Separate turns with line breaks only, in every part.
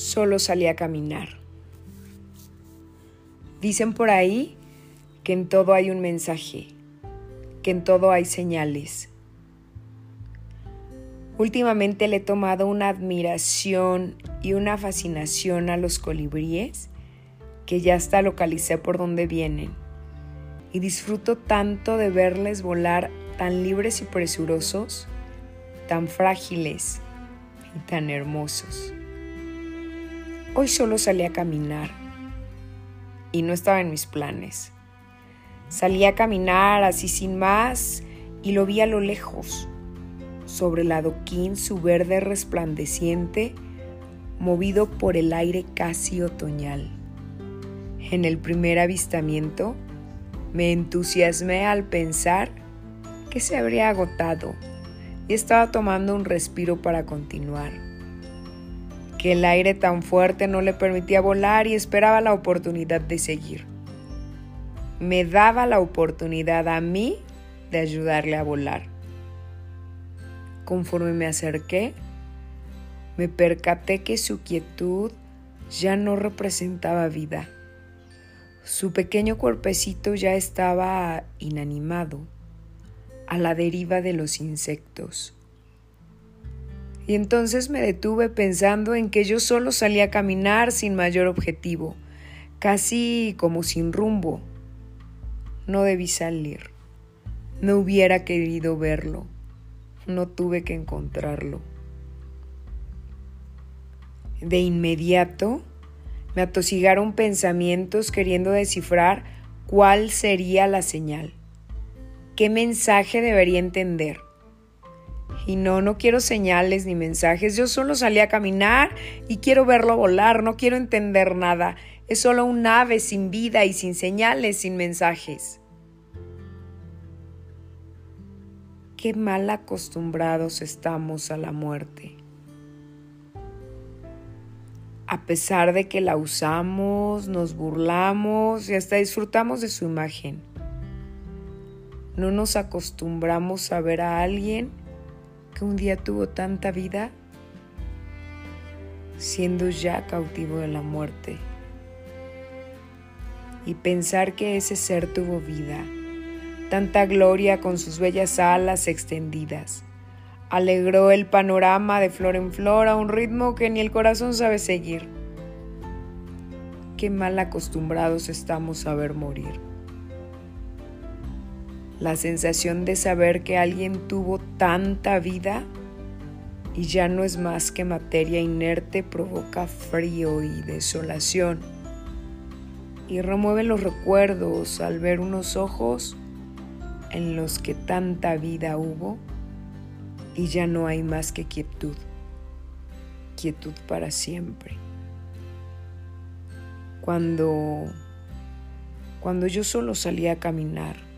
solo salí a caminar. Dicen por ahí que en todo hay un mensaje, que en todo hay señales. Últimamente le he tomado una admiración y una fascinación a los colibríes que ya hasta localicé por dónde vienen. Y disfruto tanto de verles volar tan libres y presurosos, tan frágiles y tan hermosos. Hoy solo salí a caminar y no estaba en mis planes. Salí a caminar así sin más y lo vi a lo lejos, sobre el adoquín su verde resplandeciente, movido por el aire casi otoñal. En el primer avistamiento, me entusiasmé al pensar que se habría agotado y estaba tomando un respiro para continuar que el aire tan fuerte no le permitía volar y esperaba la oportunidad de seguir. Me daba la oportunidad a mí de ayudarle a volar. Conforme me acerqué, me percaté que su quietud ya no representaba vida. Su pequeño cuerpecito ya estaba inanimado, a la deriva de los insectos. Y entonces me detuve pensando en que yo solo salía a caminar sin mayor objetivo, casi como sin rumbo. No debí salir. No hubiera querido verlo. No tuve que encontrarlo. De inmediato me atosigaron pensamientos queriendo descifrar cuál sería la señal. ¿Qué mensaje debería entender? Y no, no quiero señales ni mensajes, yo solo salí a caminar y quiero verlo volar, no quiero entender nada. Es solo un ave sin vida y sin señales, sin mensajes. Qué mal acostumbrados estamos a la muerte. A pesar de que la usamos, nos burlamos y hasta disfrutamos de su imagen. No nos acostumbramos a ver a alguien un día tuvo tanta vida siendo ya cautivo de la muerte. Y pensar que ese ser tuvo vida, tanta gloria con sus bellas alas extendidas, alegró el panorama de flor en flor a un ritmo que ni el corazón sabe seguir. Qué mal acostumbrados estamos a ver morir. La sensación de saber que alguien tuvo tanta vida y ya no es más que materia inerte provoca frío y desolación. Y remueve los recuerdos al ver unos ojos en los que tanta vida hubo y ya no hay más que quietud, quietud para siempre. Cuando, cuando yo solo salía a caminar,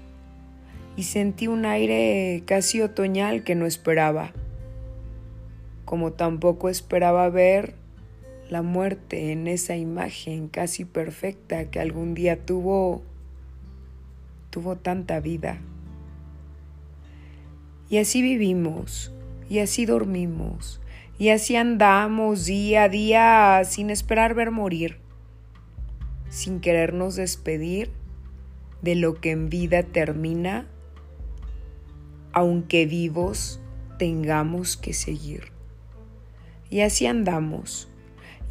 y sentí un aire casi otoñal que no esperaba, como tampoco esperaba ver la muerte en esa imagen casi perfecta que algún día tuvo tuvo tanta vida. Y así vivimos, y así dormimos, y así andamos día a día sin esperar ver morir, sin querernos despedir de lo que en vida termina aunque vivos, tengamos que seguir. Y así andamos,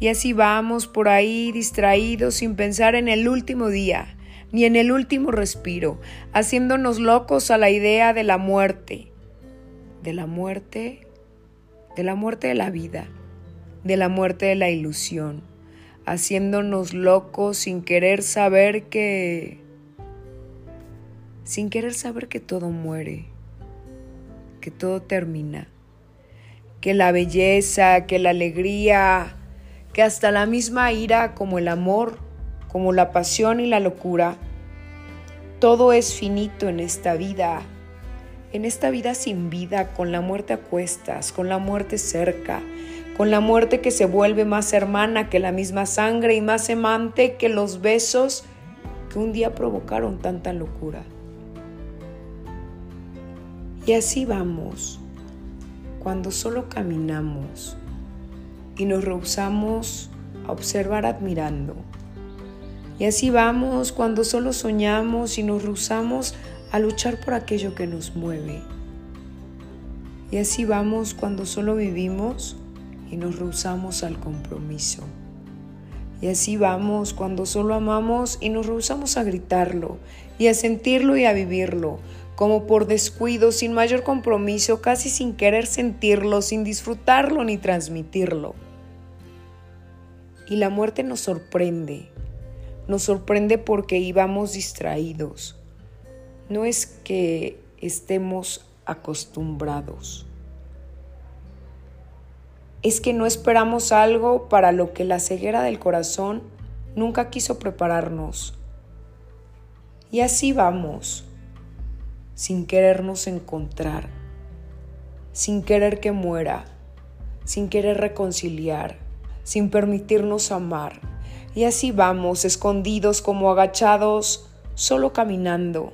y así vamos por ahí distraídos sin pensar en el último día, ni en el último respiro, haciéndonos locos a la idea de la muerte, de la muerte, de la muerte de la vida, de la muerte de la ilusión, haciéndonos locos sin querer saber que, sin querer saber que todo muere que todo termina, que la belleza, que la alegría, que hasta la misma ira como el amor, como la pasión y la locura, todo es finito en esta vida, en esta vida sin vida, con la muerte a cuestas, con la muerte cerca, con la muerte que se vuelve más hermana que la misma sangre y más amante que los besos que un día provocaron tanta locura. Y así vamos, cuando solo caminamos y nos rehusamos a observar admirando. Y así vamos cuando solo soñamos y nos rehusamos a luchar por aquello que nos mueve. Y así vamos cuando solo vivimos y nos rehusamos al compromiso. Y así vamos cuando solo amamos y nos rehusamos a gritarlo y a sentirlo y a vivirlo, como por descuido, sin mayor compromiso, casi sin querer sentirlo, sin disfrutarlo ni transmitirlo. Y la muerte nos sorprende, nos sorprende porque íbamos distraídos. No es que estemos acostumbrados. Es que no esperamos algo para lo que la ceguera del corazón nunca quiso prepararnos. Y así vamos, sin querernos encontrar, sin querer que muera, sin querer reconciliar, sin permitirnos amar. Y así vamos, escondidos como agachados, solo caminando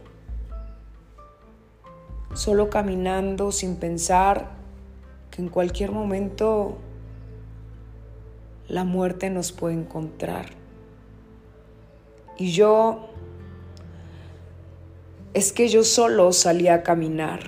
solo caminando sin pensar que en cualquier momento la muerte nos puede encontrar. Y yo, es que yo solo salí a caminar.